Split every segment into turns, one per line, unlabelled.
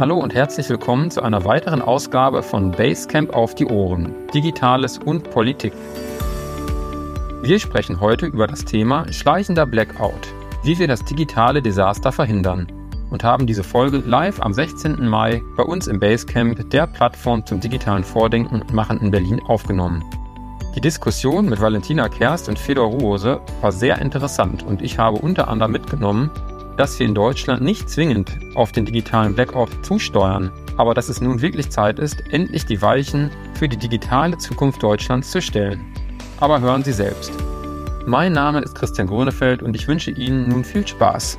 Hallo und herzlich willkommen zu einer weiteren Ausgabe von Basecamp auf die Ohren, Digitales und Politik. Wir sprechen heute über das Thema schleichender Blackout, wie wir das digitale Desaster verhindern und haben diese Folge live am 16. Mai bei uns im Basecamp, der Plattform zum digitalen Vordenken und Machen in Berlin aufgenommen. Die Diskussion mit Valentina Kerst und Fedor Ruhose war sehr interessant und ich habe unter anderem mitgenommen, dass wir in Deutschland nicht zwingend auf den digitalen Blackout zusteuern, aber dass es nun wirklich Zeit ist, endlich die Weichen für die digitale Zukunft Deutschlands zu stellen. Aber hören Sie selbst. Mein Name ist Christian Grönefeld und ich wünsche Ihnen nun viel Spaß.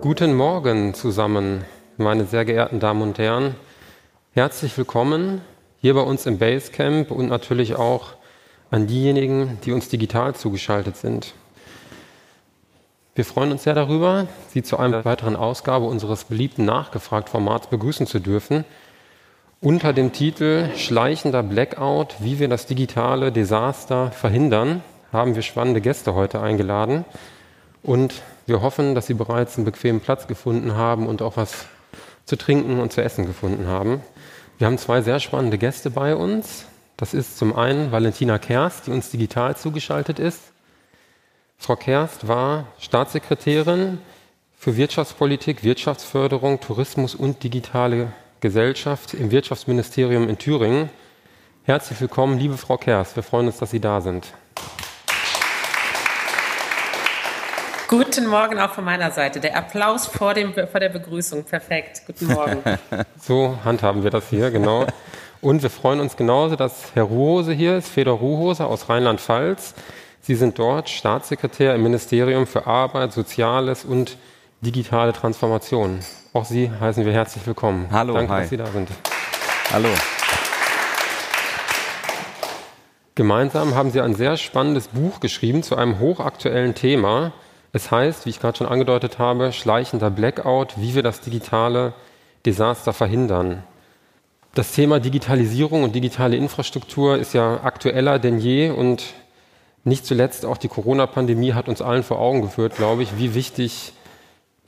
Guten Morgen zusammen, meine sehr geehrten Damen und Herren. Herzlich willkommen hier bei uns im Basecamp und natürlich auch an diejenigen, die uns digital zugeschaltet sind. Wir freuen uns sehr darüber, Sie zu einer weiteren Ausgabe unseres beliebten Nachgefragt-Formats begrüßen zu dürfen. Unter dem Titel Schleichender Blackout, wie wir das digitale Desaster verhindern, haben wir spannende Gäste heute eingeladen. Und wir hoffen, dass Sie bereits einen bequemen Platz gefunden haben und auch was zu trinken und zu essen gefunden haben. Wir haben zwei sehr spannende Gäste bei uns. Das ist zum einen Valentina Kerst, die uns digital zugeschaltet ist. Frau Kerst war Staatssekretärin für Wirtschaftspolitik, Wirtschaftsförderung, Tourismus und digitale Gesellschaft im Wirtschaftsministerium in Thüringen. Herzlich willkommen, liebe Frau Kerst. Wir freuen uns, dass Sie da sind.
Guten Morgen auch von meiner Seite. Der Applaus vor, dem, vor der Begrüßung. Perfekt. Guten Morgen.
so handhaben wir das hier, genau. Und wir freuen uns genauso, dass Herr Ruhose hier ist, Fedor Ruhose aus Rheinland-Pfalz. Sie sind dort Staatssekretär im Ministerium für Arbeit, Soziales und digitale Transformation. Auch Sie heißen wir herzlich willkommen.
Hallo,
Danke,
hi.
dass Sie da sind.
Hallo.
Gemeinsam haben Sie ein sehr spannendes Buch geschrieben zu einem hochaktuellen Thema. Es heißt, wie ich gerade schon angedeutet habe, schleichender Blackout, wie wir das digitale Desaster verhindern. Das Thema Digitalisierung und digitale Infrastruktur ist ja aktueller denn je und nicht zuletzt auch die Corona-Pandemie hat uns allen vor Augen geführt, glaube ich, wie wichtig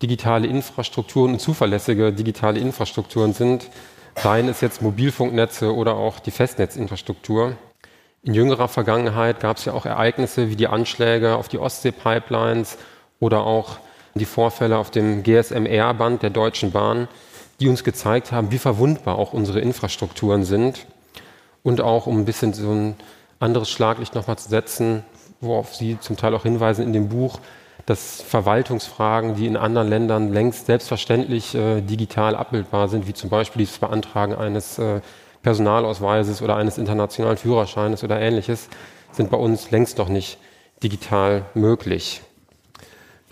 digitale Infrastrukturen und zuverlässige digitale Infrastrukturen sind, seien es jetzt Mobilfunknetze oder auch die Festnetzinfrastruktur. In jüngerer Vergangenheit gab es ja auch Ereignisse wie die Anschläge auf die Ostsee-Pipelines oder auch die Vorfälle auf dem GSMR-Band der Deutschen Bahn, die uns gezeigt haben, wie verwundbar auch unsere Infrastrukturen sind. Und auch, um ein bisschen so ein anderes Schlaglicht nochmal zu setzen, worauf Sie zum Teil auch hinweisen in dem Buch, dass Verwaltungsfragen, die in anderen Ländern längst selbstverständlich äh, digital abbildbar sind, wie zum Beispiel das Beantragen eines äh, Personalausweises oder eines internationalen Führerscheines oder ähnliches, sind bei uns längst noch nicht digital möglich.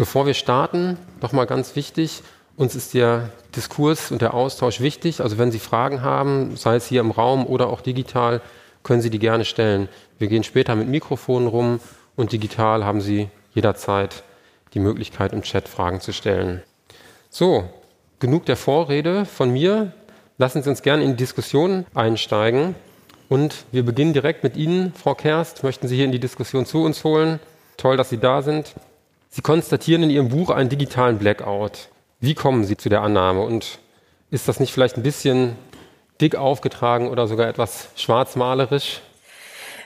Bevor wir starten, nochmal ganz wichtig, uns ist der Diskurs und der Austausch wichtig. Also wenn Sie Fragen haben, sei es hier im Raum oder auch digital, können Sie die gerne stellen. Wir gehen später mit Mikrofonen rum und digital haben Sie jederzeit die Möglichkeit, im Chat Fragen zu stellen. So, genug der Vorrede von mir. Lassen Sie uns gerne in die Diskussion einsteigen. Und wir beginnen direkt mit Ihnen, Frau Kerst. Möchten Sie hier in die Diskussion zu uns holen? Toll, dass Sie da sind. Sie konstatieren in Ihrem Buch einen digitalen Blackout. Wie kommen Sie zu der Annahme? Und ist das nicht vielleicht ein bisschen dick aufgetragen oder sogar etwas schwarzmalerisch?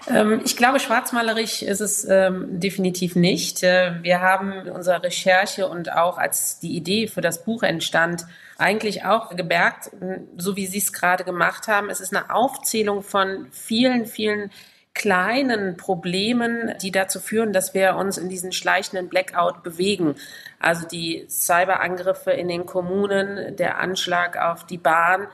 Ähm, ich glaube, schwarzmalerisch ist es ähm, definitiv nicht. Äh, wir haben in unserer Recherche und auch als die Idee für das Buch entstand, eigentlich auch gemerkt, so wie Sie es gerade gemacht haben, es ist eine Aufzählung von vielen, vielen kleinen Problemen, die dazu führen, dass wir uns in diesen schleichenden Blackout bewegen. Also die Cyberangriffe in den Kommunen, der Anschlag auf die Bahn,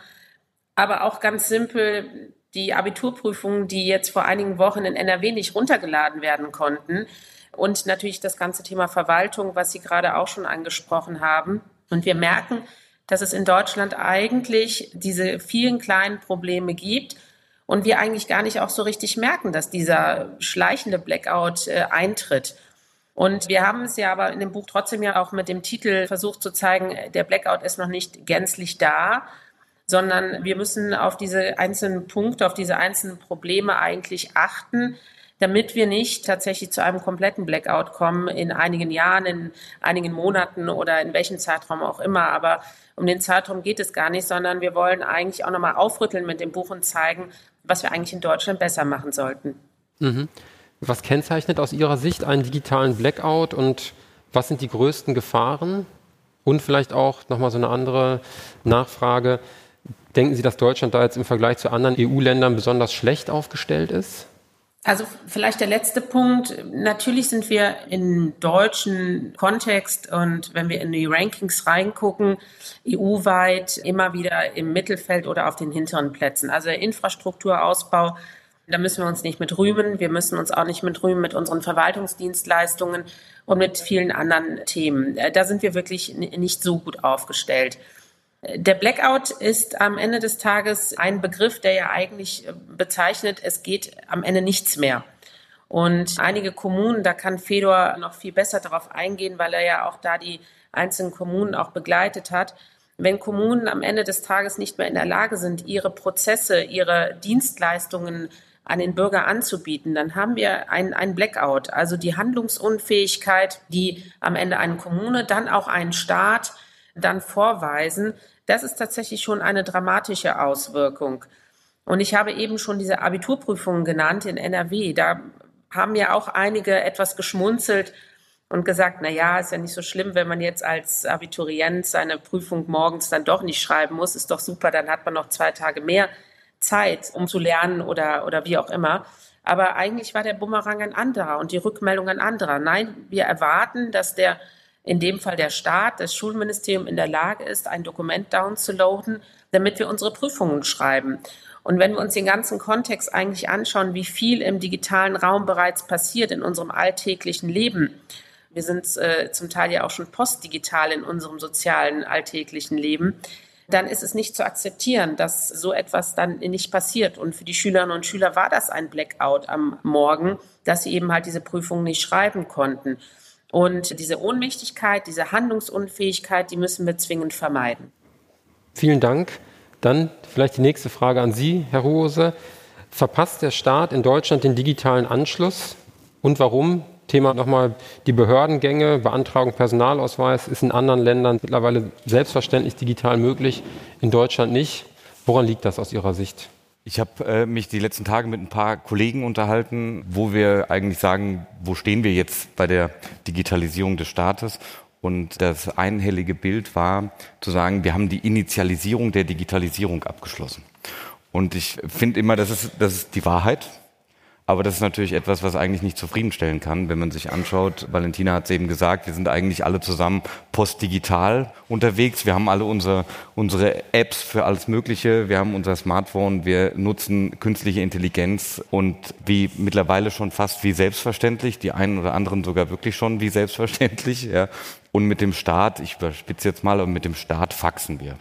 aber auch ganz simpel die Abiturprüfungen, die jetzt vor einigen Wochen in NRW nicht runtergeladen werden konnten. Und natürlich das ganze Thema Verwaltung, was Sie gerade auch schon angesprochen haben. Und wir merken, dass es in Deutschland eigentlich diese vielen kleinen Probleme gibt und wir eigentlich gar nicht auch so richtig merken, dass dieser schleichende Blackout äh, eintritt. Und wir haben es ja aber in dem Buch trotzdem ja auch mit dem Titel versucht zu zeigen, der Blackout ist noch nicht gänzlich da, sondern wir müssen auf diese einzelnen Punkte, auf diese einzelnen Probleme eigentlich achten. damit wir nicht tatsächlich zu einem kompletten Blackout kommen in einigen Jahren, in einigen Monaten oder in welchem Zeitraum auch immer. Aber um den Zeitraum geht es gar nicht, sondern wir wollen eigentlich auch nochmal aufrütteln mit dem Buch und zeigen, was wir eigentlich in Deutschland besser machen sollten.
Mhm. Was kennzeichnet aus Ihrer Sicht einen digitalen Blackout und was sind die größten Gefahren? Und vielleicht auch nochmal so eine andere Nachfrage. Denken Sie, dass Deutschland da jetzt im Vergleich zu anderen EU-Ländern besonders schlecht aufgestellt ist?
Also vielleicht der letzte Punkt. Natürlich sind wir im deutschen Kontext und wenn wir in die Rankings reingucken, EU-weit immer wieder im Mittelfeld oder auf den hinteren Plätzen. Also Infrastrukturausbau, da müssen wir uns nicht mit rühmen. Wir müssen uns auch nicht mit rühmen mit unseren Verwaltungsdienstleistungen und mit vielen anderen Themen. Da sind wir wirklich nicht so gut aufgestellt. Der Blackout ist am Ende des Tages ein Begriff, der ja eigentlich äh, bezeichnet, es geht am Ende nichts mehr. Und einige Kommunen, da kann Fedor noch viel besser darauf eingehen, weil er ja auch da die einzelnen Kommunen auch begleitet hat. Wenn Kommunen am Ende des Tages nicht mehr in der Lage sind, ihre Prozesse, ihre Dienstleistungen an den Bürger anzubieten, dann haben wir einen Blackout, also die Handlungsunfähigkeit, die am Ende eine Kommune, dann auch einen Staat dann vorweisen, das ist tatsächlich schon eine dramatische Auswirkung. Und ich habe eben schon diese Abiturprüfungen genannt in NRW. Da haben ja auch einige etwas geschmunzelt und gesagt, na ja, ist ja nicht so schlimm, wenn man jetzt als Abiturient seine Prüfung morgens dann doch nicht schreiben muss, ist doch super, dann hat man noch zwei Tage mehr Zeit, um zu lernen oder, oder wie auch immer. Aber eigentlich war der Bumerang ein anderer und die Rückmeldung ein anderer. Nein, wir erwarten, dass der in dem Fall der Staat, das Schulministerium in der Lage ist, ein Dokument downzuladen, damit wir unsere Prüfungen schreiben. Und wenn wir uns den ganzen Kontext eigentlich anschauen, wie viel im digitalen Raum bereits passiert in unserem alltäglichen Leben, wir sind äh, zum Teil ja auch schon postdigital in unserem sozialen alltäglichen Leben, dann ist es nicht zu akzeptieren, dass so etwas dann nicht passiert. Und für die Schülerinnen und Schüler war das ein Blackout am Morgen, dass sie eben halt diese Prüfungen nicht schreiben konnten. Und diese Ohnmächtigkeit, diese Handlungsunfähigkeit, die müssen wir zwingend vermeiden.
Vielen Dank. Dann vielleicht die nächste Frage an Sie, Herr Rose. Verpasst der Staat in Deutschland den digitalen Anschluss? Und warum? Thema nochmal die Behördengänge, Beantragung Personalausweis ist in anderen Ländern mittlerweile selbstverständlich digital möglich, in Deutschland nicht. Woran liegt das aus Ihrer Sicht?
Ich habe äh, mich die letzten Tage mit ein paar Kollegen unterhalten, wo wir eigentlich sagen, wo stehen wir jetzt bei der Digitalisierung des Staates? Und das einhellige Bild war zu sagen, wir haben die Initialisierung der Digitalisierung abgeschlossen. Und ich finde immer, das ist, das ist die Wahrheit. Aber das ist natürlich etwas, was eigentlich nicht zufriedenstellen kann, wenn man sich anschaut. Valentina hat es eben gesagt, wir sind eigentlich alle zusammen postdigital unterwegs. Wir haben alle unsere, unsere Apps für alles Mögliche. Wir haben unser Smartphone. Wir nutzen künstliche Intelligenz und wie mittlerweile schon fast wie selbstverständlich. Die einen oder anderen sogar wirklich schon wie selbstverständlich. Ja. Und mit dem Staat, ich überspitze jetzt mal, aber mit dem Staat faxen wir.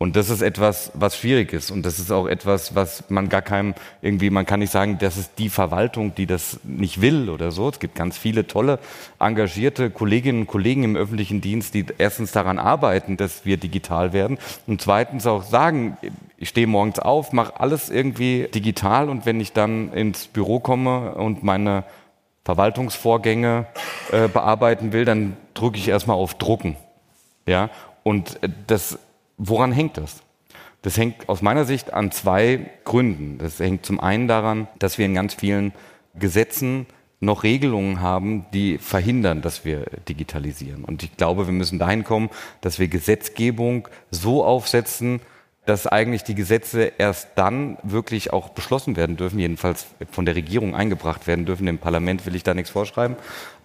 Und das ist etwas, was schwierig ist. Und das ist auch etwas, was man gar keinem irgendwie, man kann nicht sagen, das ist die Verwaltung, die das nicht will oder so. Es gibt ganz viele tolle, engagierte Kolleginnen und Kollegen im öffentlichen Dienst, die erstens daran arbeiten, dass wir digital werden und zweitens auch sagen, ich stehe morgens auf, mache alles irgendwie digital und wenn ich dann ins Büro komme und meine Verwaltungsvorgänge äh, bearbeiten will, dann drücke ich erstmal auf Drucken. Ja, und äh, das Woran hängt das? Das hängt aus meiner Sicht an zwei Gründen. Das hängt zum einen daran, dass wir in ganz vielen Gesetzen noch Regelungen haben, die verhindern, dass wir digitalisieren. Und ich glaube, wir müssen dahin kommen, dass wir Gesetzgebung so aufsetzen, dass eigentlich die Gesetze erst dann wirklich auch beschlossen werden dürfen, jedenfalls von der Regierung eingebracht werden dürfen. Dem Parlament will ich da nichts vorschreiben,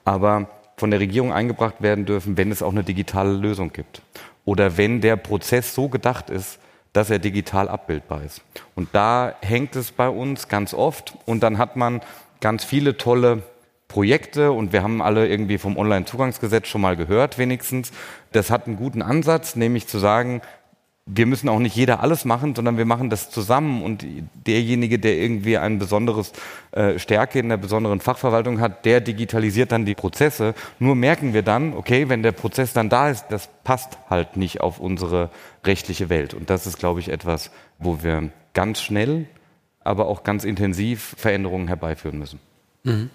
aber von der Regierung eingebracht werden dürfen, wenn es auch eine digitale Lösung gibt oder wenn der Prozess so gedacht ist, dass er digital abbildbar ist. Und da hängt es bei uns ganz oft und dann hat man ganz viele tolle Projekte und wir haben alle irgendwie vom Onlinezugangsgesetz schon mal gehört wenigstens. Das hat einen guten Ansatz, nämlich zu sagen, wir müssen auch nicht jeder alles machen, sondern wir machen das zusammen und derjenige, der irgendwie ein besonderes äh, Stärke in der besonderen Fachverwaltung hat, der digitalisiert dann die Prozesse. Nur merken wir dann, okay, wenn der Prozess dann da ist, das passt halt nicht auf unsere rechtliche Welt. Und das ist, glaube ich, etwas, wo wir ganz schnell, aber auch ganz intensiv Veränderungen herbeiführen müssen.
Mhm.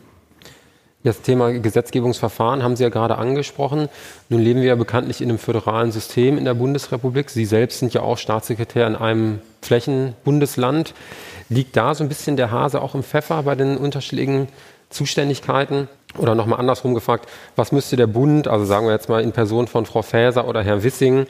Das Thema Gesetzgebungsverfahren haben Sie ja gerade angesprochen. Nun leben wir ja bekanntlich in einem föderalen System in der Bundesrepublik. Sie selbst sind ja auch Staatssekretär in einem Flächenbundesland. Liegt da so ein bisschen der Hase auch im Pfeffer bei den unterschiedlichen Zuständigkeiten? Oder nochmal andersrum gefragt, was müsste der Bund, also sagen wir jetzt mal in Person von Frau Faeser oder Herr Wissing,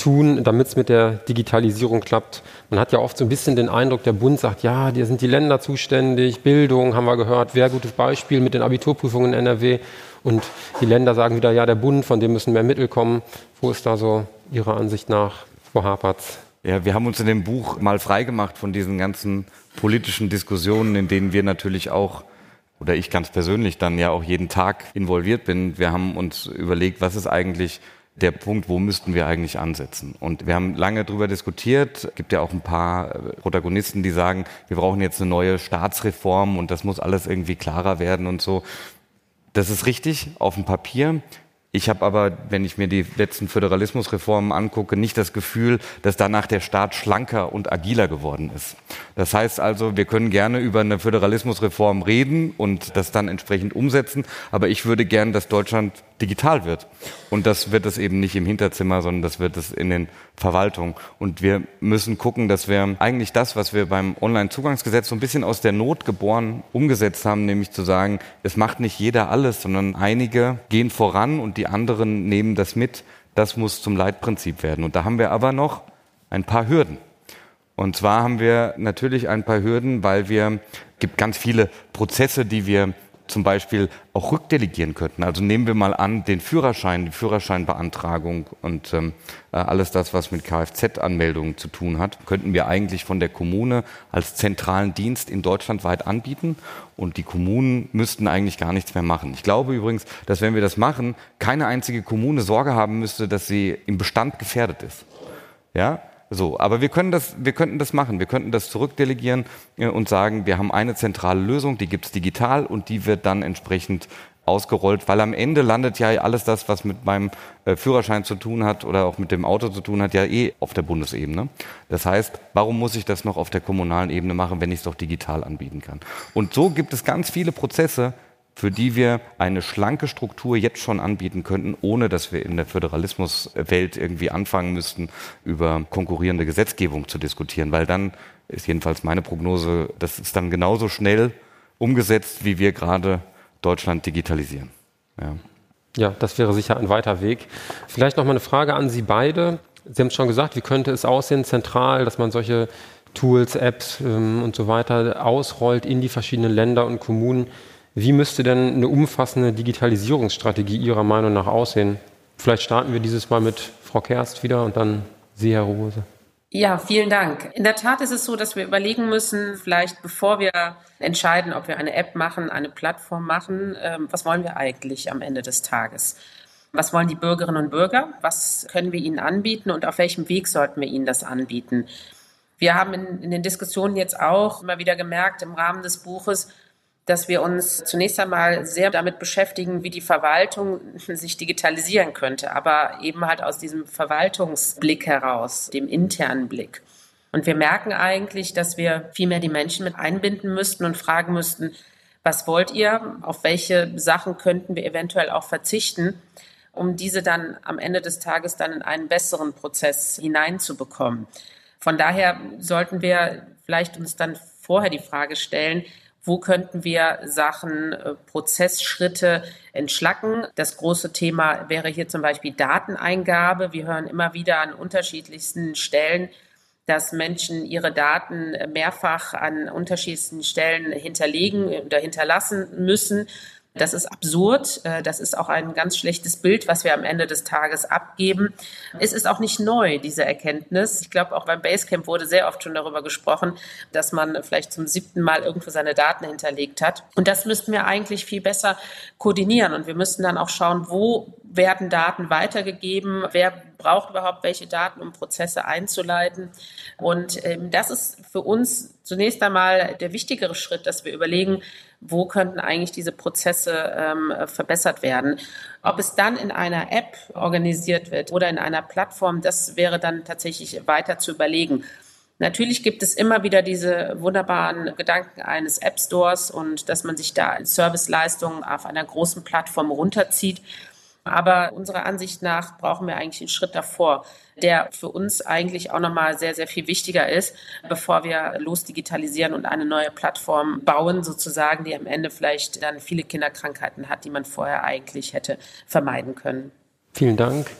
tun, damit es mit der Digitalisierung klappt? Man hat ja oft so ein bisschen den Eindruck, der Bund sagt, ja, hier sind die Länder zuständig, Bildung haben wir gehört, wäre gutes Beispiel mit den Abiturprüfungen in NRW. Und die Länder sagen wieder, ja, der Bund, von dem müssen mehr Mittel kommen. Wo ist da so Ihrer Ansicht nach, Frau Hapertz?
Ja, wir haben uns in dem Buch mal freigemacht von diesen ganzen politischen Diskussionen, in denen wir natürlich auch oder ich ganz persönlich dann ja auch jeden Tag involviert bin. Wir haben uns überlegt, was ist eigentlich der Punkt, wo müssten wir eigentlich ansetzen? Und wir haben lange darüber diskutiert. Es gibt ja auch ein paar äh, Protagonisten, die sagen, wir brauchen jetzt eine neue Staatsreform und das muss alles irgendwie klarer werden und so. Das ist richtig auf dem Papier. Ich habe aber, wenn ich mir die letzten Föderalismusreformen angucke, nicht das Gefühl, dass danach der Staat schlanker und agiler geworden ist. Das heißt also, wir können gerne über eine Föderalismusreform reden und das dann entsprechend umsetzen, aber ich würde gern, dass Deutschland digital wird. Und das wird es eben nicht im Hinterzimmer, sondern das wird es in den Verwaltungen. Und wir müssen gucken, dass wir eigentlich das, was wir beim Onlinezugangsgesetz so ein bisschen aus der Not geboren umgesetzt haben, nämlich zu sagen, es macht nicht jeder alles, sondern einige gehen voran und die anderen nehmen das mit. Das muss zum Leitprinzip werden. Und da haben wir aber noch ein paar Hürden. Und zwar haben wir natürlich ein paar Hürden, weil wir gibt ganz viele Prozesse, die wir zum Beispiel auch rückdelegieren könnten. Also nehmen wir mal an, den Führerschein, die Führerscheinbeantragung und ähm, äh, alles das, was mit Kfz-Anmeldungen zu tun hat, könnten wir eigentlich von der Kommune als zentralen Dienst in Deutschland weit anbieten und die Kommunen müssten eigentlich gar nichts mehr machen. Ich glaube übrigens, dass wenn wir das machen, keine einzige Kommune Sorge haben müsste, dass sie im Bestand gefährdet ist. Ja, so, aber wir können das, wir könnten das machen. Wir könnten das zurückdelegieren äh, und sagen, wir haben eine zentrale Lösung, die gibt's digital und die wird dann entsprechend ausgerollt, weil am Ende landet ja alles das, was mit meinem äh, Führerschein zu tun hat oder auch mit dem Auto zu tun hat, ja eh auf der Bundesebene. Das heißt, warum muss ich das noch auf der kommunalen Ebene machen, wenn ich es doch digital anbieten kann? Und so gibt es ganz viele Prozesse, für die wir eine schlanke Struktur jetzt schon anbieten könnten, ohne dass wir in der Föderalismuswelt irgendwie anfangen müssten, über konkurrierende Gesetzgebung zu diskutieren, weil dann ist jedenfalls meine Prognose, das ist dann genauso schnell umgesetzt, wie wir gerade Deutschland digitalisieren.
Ja. ja, das wäre sicher ein weiter Weg. Vielleicht noch mal eine Frage an Sie beide. Sie haben es schon gesagt, wie könnte es aussehen, zentral, dass man solche Tools, Apps ähm, und so weiter ausrollt in die verschiedenen Länder und Kommunen. Wie müsste denn eine umfassende Digitalisierungsstrategie Ihrer Meinung nach aussehen? Vielleicht starten wir dieses Mal mit Frau Kerst wieder und dann Sie, Herr Rose.
Ja, vielen Dank. In der Tat ist es so, dass wir überlegen müssen, vielleicht bevor wir entscheiden, ob wir eine App machen, eine Plattform machen, ähm, was wollen wir eigentlich am Ende des Tages? Was wollen die Bürgerinnen und Bürger? Was können wir ihnen anbieten und auf welchem Weg sollten wir ihnen das anbieten? Wir haben in, in den Diskussionen jetzt auch immer wieder gemerkt im Rahmen des Buches, dass wir uns zunächst einmal sehr damit beschäftigen, wie die Verwaltung sich digitalisieren könnte, aber eben halt aus diesem Verwaltungsblick heraus, dem internen Blick. Und wir merken eigentlich, dass wir viel mehr die Menschen mit einbinden müssten und fragen müssten, was wollt ihr? Auf welche Sachen könnten wir eventuell auch verzichten, um diese dann am Ende des Tages dann in einen besseren Prozess hineinzubekommen? Von daher sollten wir vielleicht uns dann vorher die Frage stellen, wo könnten wir Sachen, äh, Prozessschritte entschlacken? Das große Thema wäre hier zum Beispiel Dateneingabe. Wir hören immer wieder an unterschiedlichsten Stellen, dass Menschen ihre Daten mehrfach an unterschiedlichsten Stellen hinterlegen oder hinterlassen müssen. Das ist absurd. Äh, das ist auch ein ganz schlechtes Bild, was wir am Ende des Tages abgeben. Es ist auch nicht neu, diese Erkenntnis. Ich glaube, auch beim Basecamp wurde sehr oft schon darüber gesprochen, dass man vielleicht zum siebten Mal irgendwo seine Daten hinterlegt hat. Und das müssten wir eigentlich viel besser koordinieren. Und wir müssten dann auch schauen, wo werden Daten weitergegeben, wer braucht überhaupt welche Daten, um Prozesse einzuleiten. Und ähm, das ist für uns zunächst einmal der wichtigere Schritt, dass wir überlegen, wo könnten eigentlich diese Prozesse ähm, verbessert werden. Ob es dann in einer App organisiert wird oder in einer Plattform, das wäre dann tatsächlich weiter zu überlegen. Natürlich gibt es immer wieder diese wunderbaren Gedanken eines App Stores und dass man sich da Serviceleistungen auf einer großen Plattform runterzieht. Aber unserer Ansicht nach brauchen wir eigentlich einen Schritt davor, der für uns eigentlich auch nochmal sehr, sehr viel wichtiger ist, bevor wir losdigitalisieren und eine neue Plattform bauen, sozusagen, die am Ende vielleicht dann viele Kinderkrankheiten hat, die man vorher eigentlich hätte vermeiden können.
Vielen Dank.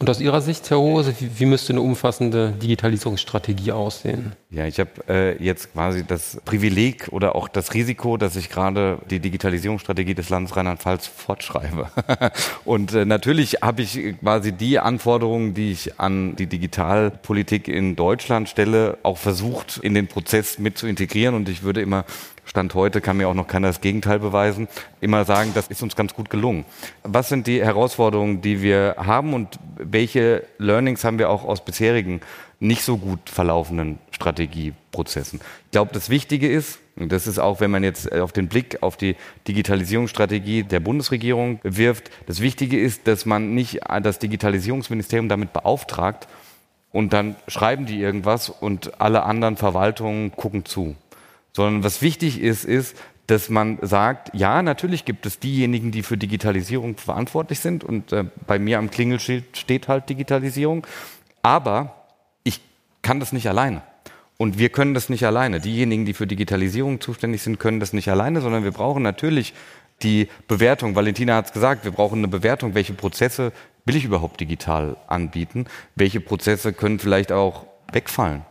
Und aus Ihrer Sicht, Herr Hose, wie, wie müsste eine umfassende Digitalisierungsstrategie aussehen?
Ja, ich habe äh, jetzt quasi das Privileg oder auch das Risiko, dass ich gerade die Digitalisierungsstrategie des Landes Rheinland-Pfalz fortschreibe. Und äh, natürlich habe ich quasi die Anforderungen, die ich an die Digitalpolitik in Deutschland stelle, auch versucht, in den Prozess mit zu integrieren. Und ich würde immer Stand heute kann mir auch noch keiner das Gegenteil beweisen, immer sagen, das ist uns ganz gut gelungen. Was sind die Herausforderungen, die wir haben und welche Learnings haben wir auch aus bisherigen nicht so gut verlaufenden Strategieprozessen? Ich glaube, das Wichtige ist, und das ist auch, wenn man jetzt auf den Blick auf die Digitalisierungsstrategie der Bundesregierung wirft, das Wichtige ist, dass man nicht das Digitalisierungsministerium damit beauftragt und dann schreiben die irgendwas und alle anderen Verwaltungen gucken zu sondern was wichtig ist, ist, dass man sagt, ja, natürlich gibt es diejenigen, die für Digitalisierung verantwortlich sind und äh, bei mir am Klingelschild steht halt Digitalisierung, aber ich kann das nicht alleine. Und wir können das nicht alleine. Diejenigen, die für Digitalisierung zuständig sind, können das nicht alleine, sondern wir brauchen natürlich die Bewertung. Valentina hat es gesagt, wir brauchen eine Bewertung, welche Prozesse will ich überhaupt digital anbieten, welche Prozesse können vielleicht auch wegfallen.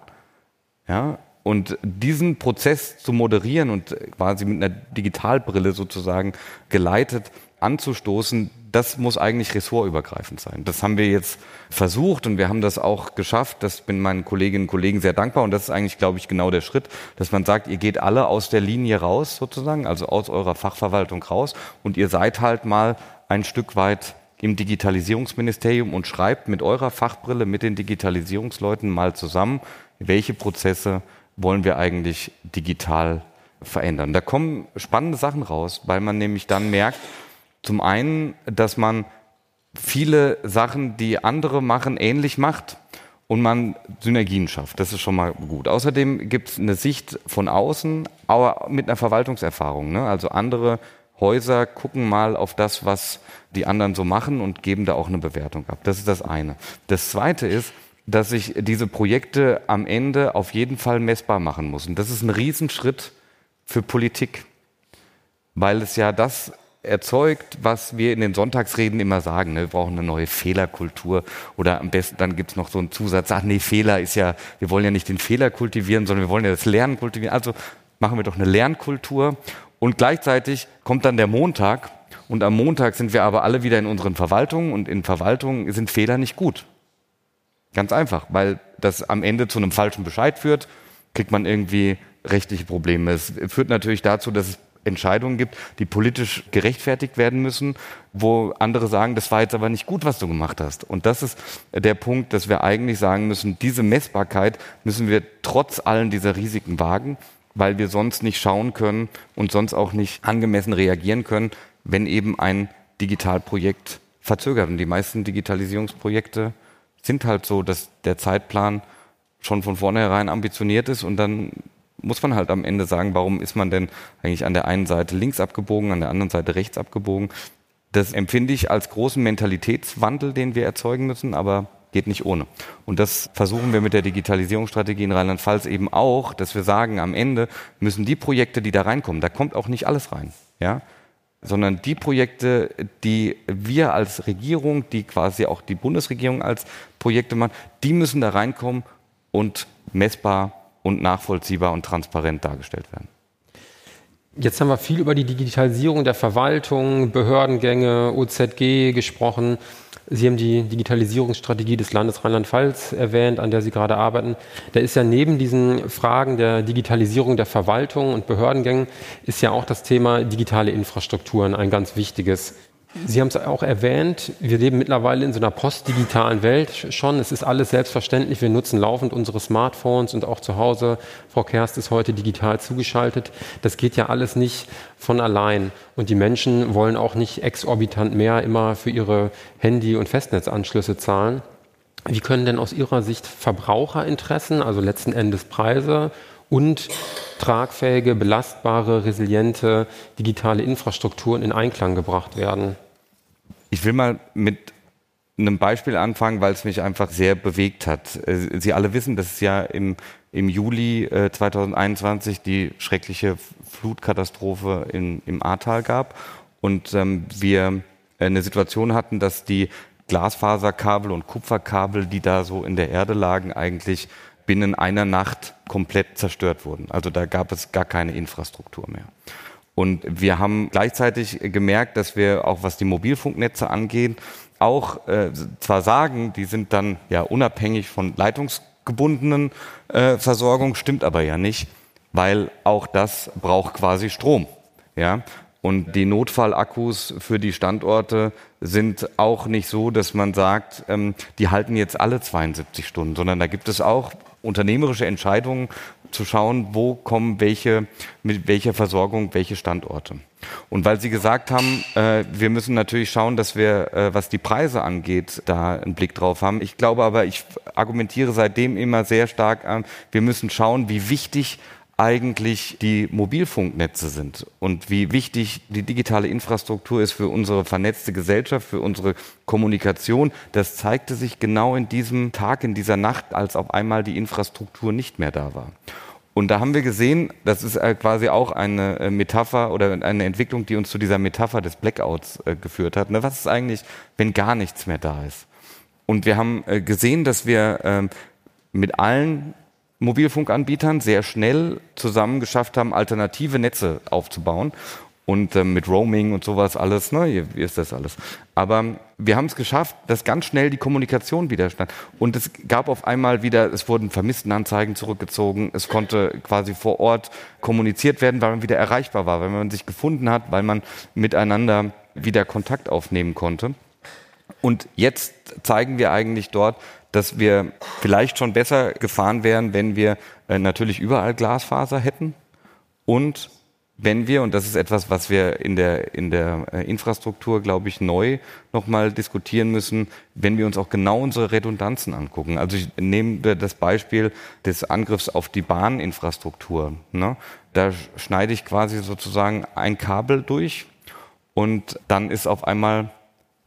Ja, und diesen Prozess zu moderieren und quasi mit einer Digitalbrille sozusagen geleitet anzustoßen, das muss eigentlich ressortübergreifend sein. Das haben wir jetzt versucht und wir haben das auch geschafft. Das bin meinen Kolleginnen und Kollegen sehr dankbar und das ist eigentlich, glaube ich, genau der Schritt, dass man sagt, ihr geht alle aus der Linie raus sozusagen, also aus eurer Fachverwaltung raus und ihr seid halt mal ein Stück weit im Digitalisierungsministerium und schreibt mit eurer Fachbrille, mit den Digitalisierungsleuten mal zusammen, welche Prozesse wollen wir eigentlich digital verändern. Da kommen spannende Sachen raus, weil man nämlich dann merkt, zum einen, dass man viele Sachen, die andere machen, ähnlich macht und man Synergien schafft. Das ist schon mal gut. Außerdem gibt es eine Sicht von außen, aber mit einer Verwaltungserfahrung. Ne? Also andere Häuser gucken mal auf das, was die anderen so machen und geben da auch eine Bewertung ab. Das ist das eine. Das zweite ist, dass ich diese Projekte am Ende auf jeden Fall messbar machen muss. Und das ist ein Riesenschritt für Politik, weil es ja das erzeugt, was wir in den Sonntagsreden immer sagen. Ne? Wir brauchen eine neue Fehlerkultur oder am besten dann gibt es noch so einen Zusatz, ach nee, Fehler ist ja, wir wollen ja nicht den Fehler kultivieren, sondern wir wollen ja das Lernen kultivieren. Also machen wir doch eine Lernkultur und gleichzeitig kommt dann der Montag und am Montag sind wir aber alle wieder in unseren Verwaltungen und in Verwaltungen sind Fehler nicht gut. Ganz einfach, weil das am Ende zu einem falschen Bescheid führt, kriegt man irgendwie rechtliche Probleme. Es führt natürlich dazu, dass es Entscheidungen gibt, die politisch gerechtfertigt werden müssen, wo andere sagen, das war jetzt aber nicht gut, was du gemacht hast. Und das ist der Punkt, dass wir eigentlich sagen müssen, diese Messbarkeit müssen wir trotz allen dieser Risiken wagen, weil wir sonst nicht schauen können und sonst auch nicht angemessen reagieren können, wenn eben ein Digitalprojekt verzögert. Und die meisten Digitalisierungsprojekte sind halt so, dass der Zeitplan schon von vornherein ambitioniert ist und dann muss man halt am Ende sagen, warum ist man denn eigentlich an der einen Seite links abgebogen, an der anderen Seite rechts abgebogen. Das empfinde ich als großen Mentalitätswandel, den wir erzeugen müssen, aber geht nicht ohne. Und das versuchen wir mit der Digitalisierungsstrategie in Rheinland-Pfalz eben auch, dass wir sagen, am Ende müssen die Projekte, die da reinkommen, da kommt auch nicht alles rein. Ja? Sondern die Projekte, die wir als Regierung, die quasi auch die Bundesregierung als Projekte macht, die müssen da reinkommen und messbar und nachvollziehbar und transparent dargestellt werden.
Jetzt haben wir viel über die Digitalisierung der Verwaltung, Behördengänge, OZG gesprochen. Sie haben die Digitalisierungsstrategie des Landes Rheinland-Pfalz erwähnt, an der Sie gerade arbeiten. Da ist ja neben diesen Fragen der Digitalisierung der Verwaltung und Behördengängen ist ja auch das Thema digitale Infrastrukturen ein ganz wichtiges. Sie haben es auch erwähnt, wir leben mittlerweile in so einer postdigitalen Welt schon. Es ist alles selbstverständlich. Wir nutzen laufend unsere Smartphones und auch zu Hause. Frau Kerst ist heute digital zugeschaltet. Das geht ja alles nicht von allein. Und die Menschen wollen auch nicht exorbitant mehr immer für ihre Handy- und Festnetzanschlüsse zahlen. Wie können denn aus Ihrer Sicht Verbraucherinteressen, also letzten Endes Preise und tragfähige, belastbare, resiliente digitale Infrastrukturen in Einklang gebracht werden?
Ich will mal mit einem Beispiel anfangen, weil es mich einfach sehr bewegt hat. Äh, Sie alle wissen, dass es ja im, im Juli äh, 2021 die schreckliche Flutkatastrophe in, im Ahrtal gab und ähm, wir eine Situation hatten, dass die Glasfaserkabel und Kupferkabel, die da so in der Erde lagen, eigentlich binnen einer Nacht komplett zerstört wurden. Also da gab es gar keine Infrastruktur mehr. Und wir haben gleichzeitig gemerkt, dass wir auch was die Mobilfunknetze angeht, auch äh, zwar sagen, die sind dann ja unabhängig von leitungsgebundenen äh, Versorgung, stimmt aber ja nicht, weil auch das braucht quasi Strom. Ja, und die Notfallakkus für die Standorte sind auch nicht so, dass man sagt, ähm, die halten jetzt alle 72 Stunden, sondern da gibt es auch unternehmerische Entscheidungen zu schauen, wo kommen welche, mit welcher Versorgung, welche Standorte. Und weil Sie gesagt haben, äh, wir müssen natürlich schauen, dass wir, äh, was die Preise angeht, da einen Blick drauf haben. Ich glaube aber, ich argumentiere seitdem immer sehr stark an, wir müssen schauen, wie wichtig eigentlich die Mobilfunknetze sind und wie wichtig die digitale Infrastruktur ist für unsere vernetzte Gesellschaft, für unsere Kommunikation. Das zeigte sich genau in diesem Tag, in dieser Nacht, als auf einmal die Infrastruktur nicht mehr da war. Und da haben wir gesehen, das ist äh, quasi auch eine äh, Metapher oder eine Entwicklung, die uns zu dieser Metapher des Blackouts äh, geführt hat. Ne, was ist eigentlich, wenn gar nichts mehr da ist? Und wir haben gesehen, dass wir ähm, mit allen Mobilfunkanbietern sehr schnell zusammen geschafft haben, alternative Netze aufzubauen. Und äh, mit Roaming und sowas alles, ne, wie ist das alles? Aber wir haben es geschafft, dass ganz schnell die Kommunikation wieder stand. Und es gab auf einmal wieder, es wurden Vermisstenanzeigen zurückgezogen, es konnte quasi vor Ort kommuniziert werden, weil man wieder erreichbar war, weil man sich gefunden hat, weil man miteinander wieder Kontakt aufnehmen konnte. Und jetzt zeigen wir eigentlich dort, dass wir vielleicht schon besser gefahren wären, wenn wir äh, natürlich überall Glasfaser hätten und wenn wir, und das ist etwas, was wir in der, in der äh, Infrastruktur, glaube ich, neu nochmal diskutieren müssen, wenn wir uns auch genau unsere Redundanzen angucken. Also ich nehme das Beispiel des Angriffs auf die Bahninfrastruktur. Ne? Da schneide ich quasi sozusagen ein Kabel durch und dann ist auf einmal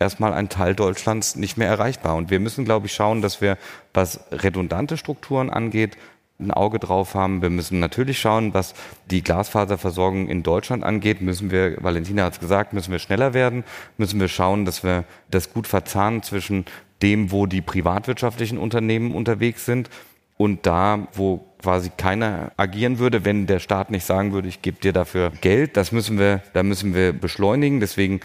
erstmal ein Teil Deutschlands nicht mehr erreichbar. Und wir müssen, glaube ich, schauen, dass wir, was redundante Strukturen angeht, ein Auge drauf haben. Wir müssen natürlich schauen, was die Glasfaserversorgung in Deutschland angeht. Müssen wir, Valentina hat es gesagt, müssen wir schneller werden. Müssen wir schauen, dass wir das gut verzahnen zwischen dem, wo die privatwirtschaftlichen Unternehmen unterwegs sind und da, wo quasi keiner agieren würde, wenn der Staat nicht sagen würde, ich gebe dir dafür Geld. Das müssen wir, da müssen wir beschleunigen. Deswegen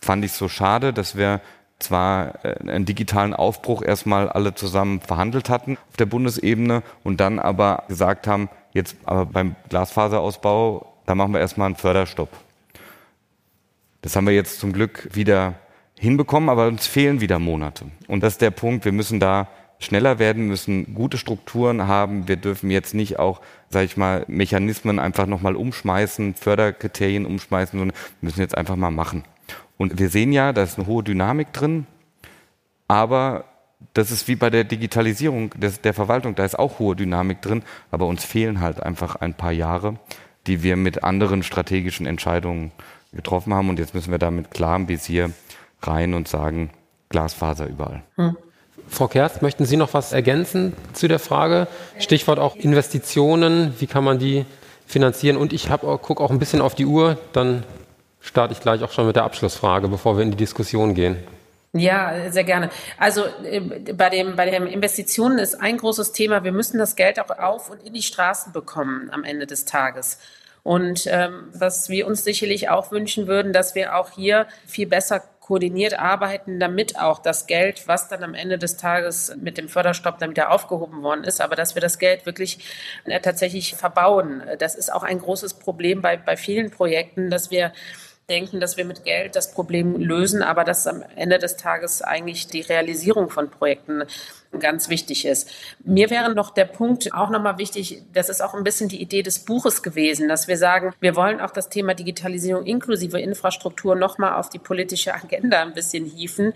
fand ich so schade, dass wir zwar äh, einen digitalen Aufbruch erstmal alle zusammen verhandelt hatten auf der Bundesebene und dann aber gesagt haben, jetzt aber beim Glasfaserausbau, da machen wir erstmal einen Förderstopp. Das haben wir jetzt zum Glück wieder hinbekommen, aber uns fehlen wieder Monate. Und das ist der Punkt, wir müssen da schneller werden, müssen gute Strukturen haben. Wir dürfen jetzt nicht auch, sage ich mal, Mechanismen einfach nochmal umschmeißen, Förderkriterien umschmeißen, sondern müssen jetzt einfach mal machen. Und wir sehen ja, da ist eine hohe Dynamik drin, aber das ist wie bei der Digitalisierung des, der Verwaltung, da ist auch hohe Dynamik drin, aber uns fehlen halt einfach ein paar Jahre, die wir mit anderen strategischen Entscheidungen getroffen haben. Und jetzt müssen wir da mit klarem Visier rein und sagen, Glasfaser überall. Hm.
Frau Kerst, möchten Sie noch was ergänzen zu der Frage? Stichwort auch Investitionen, wie kann man die finanzieren? Und ich gucke auch ein bisschen auf die Uhr, dann starte ich gleich auch schon mit der Abschlussfrage, bevor wir in die Diskussion gehen.
Ja, sehr gerne. Also äh, bei dem bei den Investitionen ist ein großes Thema. Wir müssen das Geld auch auf und in die Straßen bekommen am Ende des Tages. Und ähm, was wir uns sicherlich auch wünschen würden, dass wir auch hier viel besser koordiniert arbeiten, damit auch das Geld, was dann am Ende des Tages mit dem Förderstopp dann wieder aufgehoben worden ist, aber dass wir das Geld wirklich äh, tatsächlich verbauen. Das ist auch ein großes Problem bei, bei vielen Projekten, dass wir denken, dass wir mit Geld das Problem lösen, aber dass am Ende des Tages eigentlich die Realisierung von Projekten ganz wichtig ist. Mir wäre noch der Punkt auch nochmal wichtig, das ist auch ein bisschen die Idee des Buches gewesen, dass wir sagen, wir wollen auch das Thema Digitalisierung inklusive Infrastruktur nochmal auf die politische Agenda ein bisschen hieven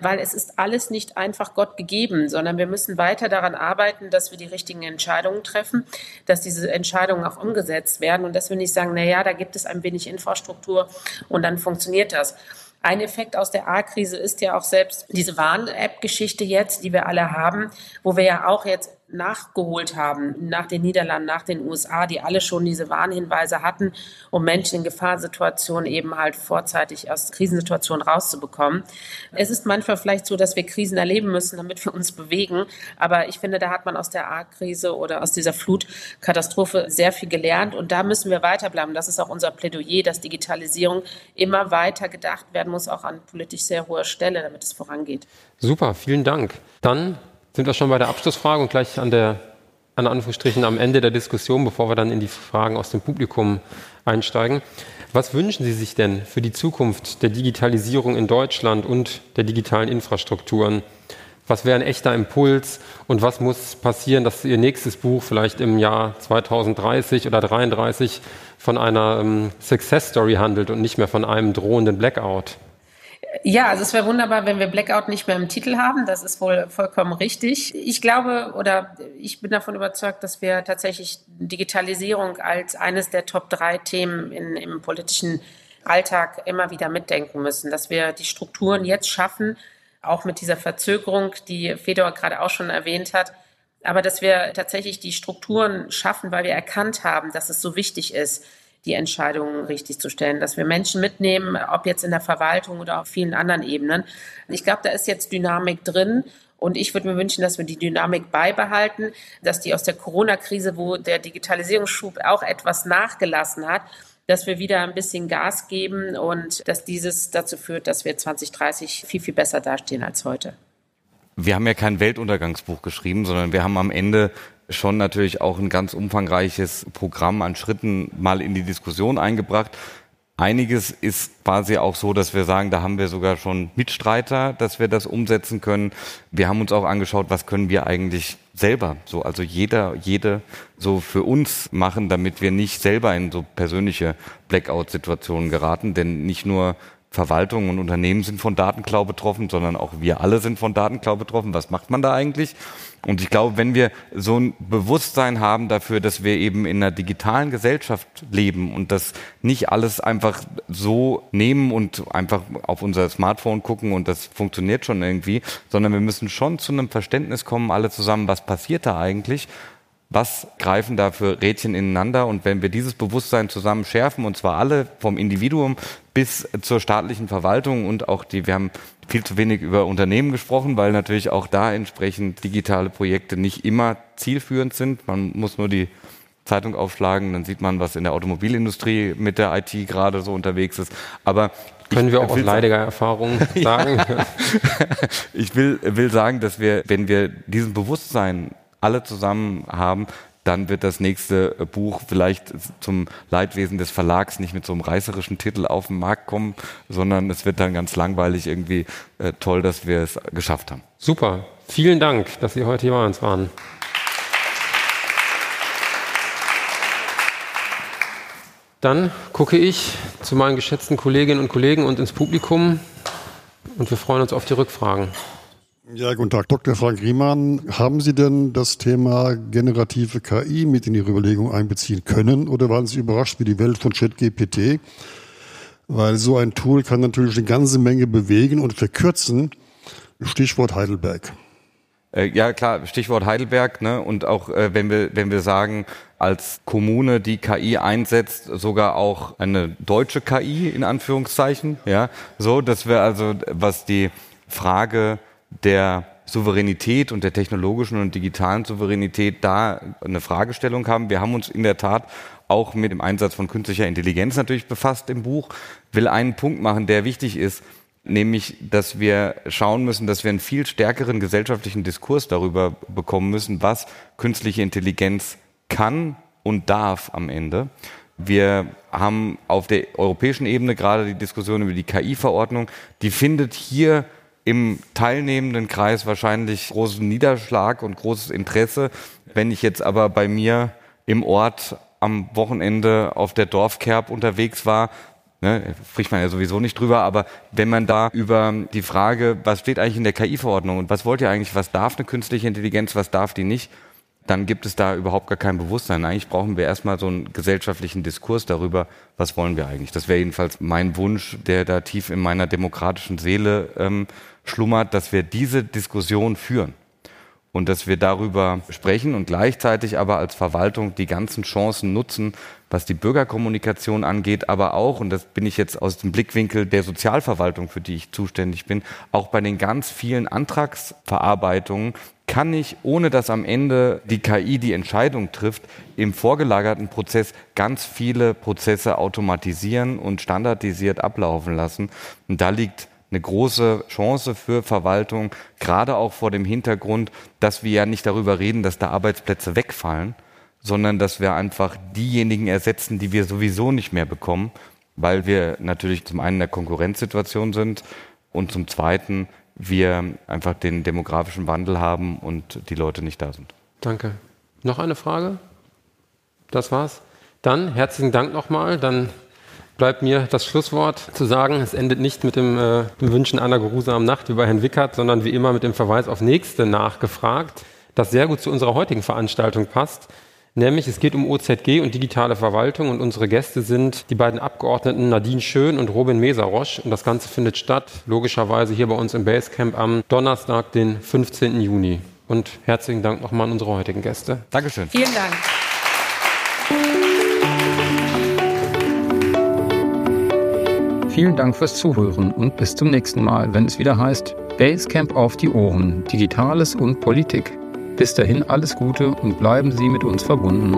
weil es ist alles nicht einfach Gott gegeben, sondern wir müssen weiter daran arbeiten, dass wir die richtigen Entscheidungen treffen, dass diese Entscheidungen auch umgesetzt werden und dass wir nicht sagen, na ja, da gibt es ein wenig Infrastruktur und dann funktioniert das. Ein Effekt aus der A-Krise ist ja auch selbst diese Warn-App-Geschichte jetzt, die wir alle haben, wo wir ja auch jetzt nachgeholt haben nach den Niederlanden, nach den USA, die alle schon diese Warnhinweise hatten, um Menschen in Gefahrsituationen eben halt vorzeitig aus Krisensituationen rauszubekommen. Es ist manchmal vielleicht so, dass wir Krisen erleben müssen, damit wir uns bewegen. Aber ich finde, da hat man aus der A-Krise oder aus dieser Flutkatastrophe sehr viel gelernt. Und da müssen wir weiterbleiben. Das ist auch unser Plädoyer, dass Digitalisierung immer weiter gedacht werden muss, auch an politisch sehr hoher Stelle, damit es vorangeht.
Super, vielen Dank. Dann sind wir schon bei der Abschlussfrage und gleich an der an Anführungsstrichen am Ende der Diskussion, bevor wir dann in die Fragen aus dem Publikum einsteigen. Was wünschen Sie sich denn für die Zukunft der Digitalisierung in Deutschland und der digitalen Infrastrukturen? Was wäre ein echter Impuls und was muss passieren, dass Ihr nächstes Buch vielleicht im Jahr 2030 oder 33 von einer ähm, Success Story handelt und nicht mehr von einem drohenden Blackout?
Ja, also es wäre wunderbar, wenn wir Blackout nicht mehr im Titel haben. Das ist wohl vollkommen richtig. Ich glaube oder ich bin davon überzeugt, dass wir tatsächlich Digitalisierung als eines der Top drei Themen in, im politischen Alltag immer wieder mitdenken müssen, dass wir die Strukturen jetzt schaffen, auch mit dieser Verzögerung, die Fedor gerade auch schon erwähnt hat, aber dass wir tatsächlich die Strukturen schaffen, weil wir erkannt haben, dass es so wichtig ist, die Entscheidungen richtig zu stellen, dass wir Menschen mitnehmen, ob jetzt in der Verwaltung oder auf vielen anderen Ebenen. Ich glaube, da ist jetzt Dynamik drin. Und ich würde mir wünschen, dass wir die Dynamik beibehalten, dass die aus der Corona-Krise, wo der Digitalisierungsschub auch etwas nachgelassen hat, dass wir wieder ein bisschen Gas geben und dass dieses dazu führt, dass wir 2030 viel, viel besser dastehen als heute.
Wir haben ja kein Weltuntergangsbuch geschrieben, sondern wir haben am Ende schon natürlich auch ein ganz umfangreiches Programm an Schritten mal in die Diskussion eingebracht. Einiges ist quasi auch so, dass wir sagen, da haben wir sogar schon Mitstreiter, dass wir das umsetzen können. Wir haben uns auch angeschaut, was können wir eigentlich selber, so also jeder, jede so für uns machen, damit wir nicht selber in so persönliche Blackout-Situationen geraten, denn nicht nur Verwaltungen und Unternehmen sind von Datenklau betroffen, sondern auch wir alle sind von Datenklau betroffen. Was macht man da eigentlich? Und ich glaube, wenn wir so ein Bewusstsein haben dafür, dass wir eben in einer digitalen Gesellschaft leben und das nicht alles einfach so nehmen und einfach auf unser Smartphone gucken und das funktioniert schon irgendwie, sondern wir müssen schon zu einem Verständnis kommen, alle zusammen, was passiert da eigentlich was greifen da für Rädchen ineinander und wenn wir dieses Bewusstsein zusammen schärfen und zwar alle vom Individuum bis zur staatlichen Verwaltung und auch die, wir haben viel zu wenig über Unternehmen gesprochen, weil natürlich auch da entsprechend digitale Projekte nicht immer zielführend sind. Man muss nur die Zeitung aufschlagen, dann sieht man, was in der Automobilindustrie mit der IT gerade so unterwegs ist. Aber
können wir auch aus leidiger Erfahrung sagen?
ich will, will sagen, dass wir, wenn wir diesen Bewusstsein alle zusammen haben, dann wird das nächste Buch vielleicht zum Leidwesen des Verlags nicht mit so einem reißerischen Titel auf den Markt kommen, sondern es wird dann ganz langweilig irgendwie äh, toll, dass wir es geschafft haben.
Super. Vielen Dank, dass Sie heute hier bei uns waren. Dann gucke ich zu meinen geschätzten Kolleginnen und Kollegen und ins Publikum und wir freuen uns auf die Rückfragen.
Ja, guten Tag, Dr. Frank Riemann. Haben Sie denn das Thema generative KI mit in Ihre Überlegung einbeziehen können oder waren Sie überrascht wie die Welt von ChatGPT? Weil so ein Tool kann natürlich eine ganze Menge bewegen und verkürzen. Stichwort Heidelberg.
Äh, ja, klar, Stichwort Heidelberg, ne? Und auch äh, wenn wir, wenn wir sagen, als Kommune die KI einsetzt, sogar auch eine deutsche KI in Anführungszeichen, ja, so, dass wir also, was die Frage der Souveränität und der technologischen und digitalen Souveränität da eine Fragestellung haben. Wir haben uns in der Tat auch mit dem Einsatz von künstlicher Intelligenz natürlich befasst im Buch. Will einen Punkt machen, der wichtig ist, nämlich, dass wir schauen müssen, dass wir einen viel stärkeren gesellschaftlichen Diskurs darüber bekommen müssen, was künstliche Intelligenz kann und darf am Ende. Wir haben auf der europäischen Ebene gerade die Diskussion über die KI-Verordnung. Die findet hier im teilnehmenden Kreis wahrscheinlich großen Niederschlag und großes Interesse. Wenn ich jetzt aber bei mir im Ort am Wochenende auf der Dorfkerb unterwegs war, ne, spricht man ja sowieso nicht drüber, aber wenn man da über die Frage, was steht eigentlich in der KI-Verordnung und was wollt ihr eigentlich, was darf eine künstliche Intelligenz, was darf die nicht, dann gibt es da überhaupt gar kein Bewusstsein. Eigentlich brauchen wir erstmal so einen gesellschaftlichen Diskurs darüber, was wollen wir eigentlich. Das wäre jedenfalls mein Wunsch, der da tief in meiner demokratischen Seele ähm, schlummert, dass wir diese Diskussion führen und dass wir darüber sprechen und gleichzeitig aber als Verwaltung die ganzen Chancen nutzen, was die Bürgerkommunikation angeht, aber auch, und das bin ich jetzt aus dem Blickwinkel der Sozialverwaltung, für die ich zuständig bin, auch bei den ganz vielen Antragsverarbeitungen kann ich, ohne dass am Ende die KI die Entscheidung trifft, im vorgelagerten Prozess ganz viele Prozesse automatisieren und standardisiert ablaufen lassen. Und da liegt eine große Chance für Verwaltung, gerade auch vor dem Hintergrund, dass wir ja nicht darüber reden, dass da Arbeitsplätze wegfallen, sondern dass wir einfach diejenigen ersetzen, die wir sowieso nicht mehr bekommen, weil wir natürlich zum einen in der Konkurrenzsituation sind und zum zweiten wir einfach den demografischen Wandel haben und die Leute nicht da sind.
Danke. Noch eine Frage? Das war's. Dann herzlichen Dank nochmal. Dann bleibt mir das Schlusswort zu sagen. Es endet nicht mit dem, äh, dem Wünschen einer geruhsamen Nacht wie bei Herrn Wickert, sondern wie immer mit dem Verweis auf nächste nachgefragt, das sehr gut zu unserer heutigen Veranstaltung passt. Nämlich es geht um OZG und digitale Verwaltung und unsere Gäste sind die beiden Abgeordneten Nadine Schön und Robin Mesarosch. Und das Ganze findet statt, logischerweise hier bei uns im Basecamp am Donnerstag, den 15. Juni. Und herzlichen Dank nochmal an unsere heutigen Gäste.
Dankeschön.
Vielen Dank.
Vielen Dank fürs Zuhören und bis zum nächsten Mal, wenn es wieder heißt Basecamp auf die Ohren, Digitales und Politik. Bis dahin alles Gute und bleiben Sie mit uns verbunden.